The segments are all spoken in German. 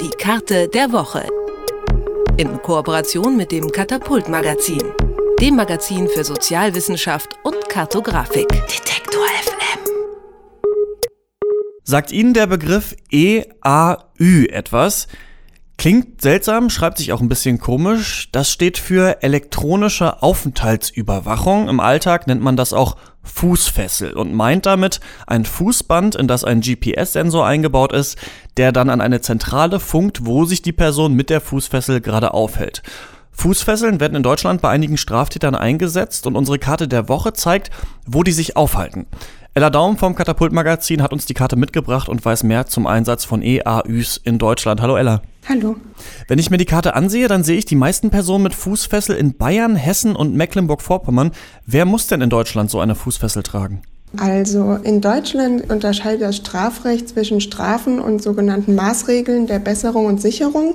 Die Karte der Woche. In Kooperation mit dem Katapult Magazin, dem Magazin für Sozialwissenschaft und Kartografik. Detektor FM. Sagt Ihnen der Begriff EAÜ etwas? Klingt seltsam, schreibt sich auch ein bisschen komisch. Das steht für elektronische Aufenthaltsüberwachung. Im Alltag nennt man das auch Fußfessel und meint damit ein Fußband, in das ein GPS-Sensor eingebaut ist, der dann an eine Zentrale funkt, wo sich die Person mit der Fußfessel gerade aufhält. Fußfesseln werden in Deutschland bei einigen Straftätern eingesetzt und unsere Karte der Woche zeigt, wo die sich aufhalten. Ella Daum vom Katapult Magazin hat uns die Karte mitgebracht und weiß mehr zum Einsatz von EAÜs in Deutschland. Hallo Ella. Hallo. Wenn ich mir die Karte ansehe, dann sehe ich die meisten Personen mit Fußfessel in Bayern, Hessen und Mecklenburg-Vorpommern. Wer muss denn in Deutschland so eine Fußfessel tragen? Also in Deutschland unterscheidet das Strafrecht zwischen Strafen und sogenannten Maßregeln der Besserung und Sicherung.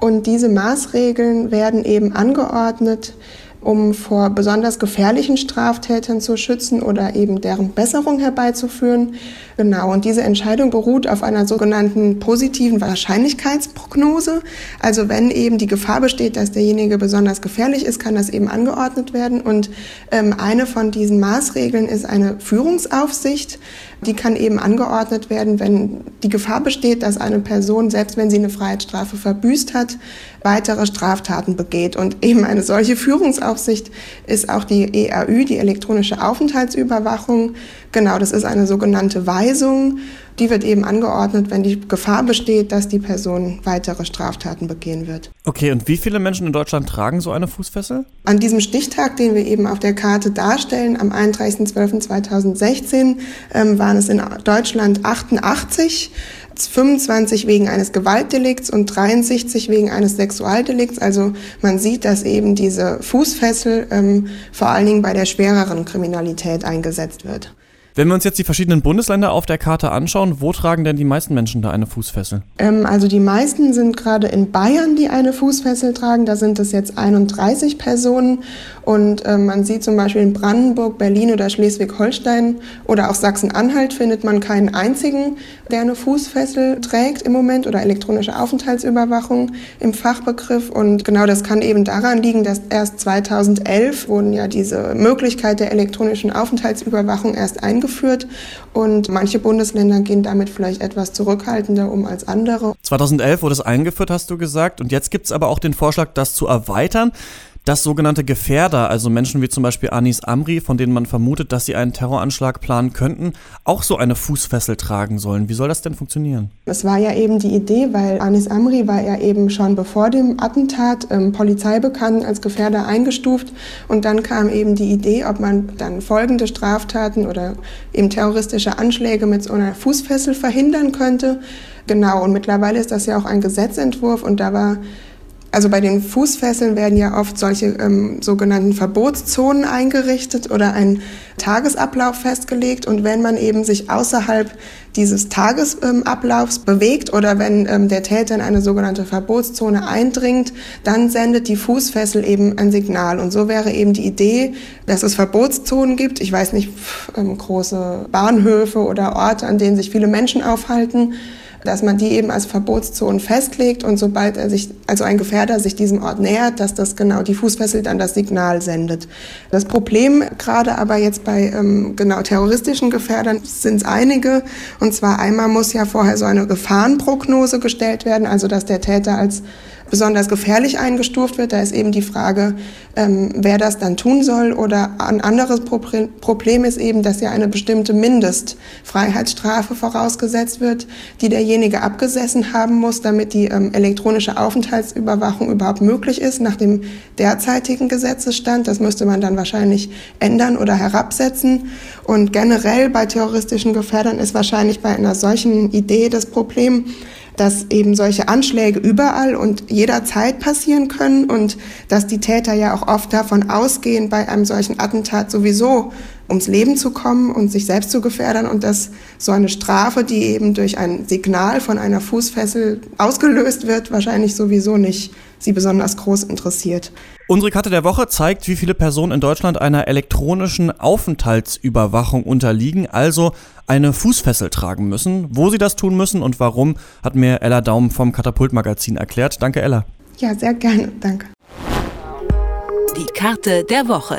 Und diese Maßregeln werden eben angeordnet um vor besonders gefährlichen Straftätern zu schützen oder eben deren Besserung herbeizuführen. Genau, und diese Entscheidung beruht auf einer sogenannten positiven Wahrscheinlichkeitsprognose. Also wenn eben die Gefahr besteht, dass derjenige besonders gefährlich ist, kann das eben angeordnet werden. Und ähm, eine von diesen Maßregeln ist eine Führungsaufsicht. Die kann eben angeordnet werden, wenn die Gefahr besteht, dass eine Person, selbst wenn sie eine Freiheitsstrafe verbüßt hat, weitere Straftaten begeht. Und eben eine solche Führungsaufsicht ist auch die EAÜ, die elektronische Aufenthaltsüberwachung. Genau, das ist eine sogenannte Weisung. Die wird eben angeordnet, wenn die Gefahr besteht, dass die Person weitere Straftaten begehen wird. Okay, und wie viele Menschen in Deutschland tragen so eine Fußfessel? An diesem Stichtag, den wir eben auf der Karte darstellen, am 31.12.2016, ähm, waren es in Deutschland 88. 25 wegen eines Gewaltdelikts und 63 wegen eines Sexualdelikts. Also man sieht, dass eben diese Fußfessel ähm, vor allen Dingen bei der schwereren Kriminalität eingesetzt wird. Wenn wir uns jetzt die verschiedenen Bundesländer auf der Karte anschauen, wo tragen denn die meisten Menschen da eine Fußfessel? Ähm, also die meisten sind gerade in Bayern, die eine Fußfessel tragen. Da sind es jetzt 31 Personen. Und äh, man sieht zum Beispiel in Brandenburg, Berlin oder Schleswig-Holstein oder auch Sachsen-Anhalt findet man keinen einzigen, der eine Fußfessel trägt im Moment oder elektronische Aufenthaltsüberwachung im Fachbegriff. Und genau das kann eben daran liegen, dass erst 2011 wurden ja diese Möglichkeit der elektronischen Aufenthaltsüberwachung erst eingeführt und manche Bundesländer gehen damit vielleicht etwas zurückhaltender um als andere. 2011 wurde es eingeführt, hast du gesagt. Und jetzt gibt es aber auch den Vorschlag, das zu erweitern dass sogenannte Gefährder, also Menschen wie zum Beispiel Anis Amri, von denen man vermutet, dass sie einen Terroranschlag planen könnten, auch so eine Fußfessel tragen sollen. Wie soll das denn funktionieren? Das war ja eben die Idee, weil Anis Amri war ja eben schon bevor dem Attentat ähm, polizeibekannt als Gefährder eingestuft. Und dann kam eben die Idee, ob man dann folgende Straftaten oder eben terroristische Anschläge mit so einer Fußfessel verhindern könnte. Genau, und mittlerweile ist das ja auch ein Gesetzentwurf und da war also bei den Fußfesseln werden ja oft solche ähm, sogenannten Verbotszonen eingerichtet oder ein Tagesablauf festgelegt. Und wenn man eben sich außerhalb dieses Tagesablaufs ähm, bewegt oder wenn ähm, der Täter in eine sogenannte Verbotszone eindringt, dann sendet die Fußfessel eben ein Signal. Und so wäre eben die Idee, dass es Verbotszonen gibt. Ich weiß nicht, ähm, große Bahnhöfe oder Orte, an denen sich viele Menschen aufhalten dass man die eben als Verbotszonen festlegt und sobald er sich, also ein Gefährder sich diesem Ort nähert, dass das genau die Fußfessel dann das Signal sendet. Das Problem gerade aber jetzt bei ähm, genau terroristischen Gefährdern sind es einige. Und zwar einmal muss ja vorher so eine Gefahrenprognose gestellt werden, also dass der Täter als besonders gefährlich eingestuft wird. Da ist eben die Frage, ähm, wer das dann tun soll. Oder ein anderes Problem ist eben, dass ja eine bestimmte Mindestfreiheitsstrafe vorausgesetzt wird, die derjenige abgesessen haben muss, damit die ähm, elektronische Aufenthaltsüberwachung überhaupt möglich ist nach dem derzeitigen Gesetzesstand. Das müsste man dann wahrscheinlich ändern oder herabsetzen. Und generell bei terroristischen Gefährdern ist wahrscheinlich bei einer solchen Idee das Problem, dass eben solche Anschläge überall und jederzeit passieren können und dass die Täter ja auch oft davon ausgehen, bei einem solchen Attentat sowieso ums Leben zu kommen und sich selbst zu gefährden und dass so eine Strafe, die eben durch ein Signal von einer Fußfessel ausgelöst wird, wahrscheinlich sowieso nicht sie besonders groß interessiert. Unsere Karte der Woche zeigt, wie viele Personen in Deutschland einer elektronischen Aufenthaltsüberwachung unterliegen, also eine Fußfessel tragen müssen. Wo sie das tun müssen und warum, hat mir Ella Daum vom Katapult-Magazin erklärt. Danke, Ella. Ja, sehr gerne. Danke. Die Karte der Woche.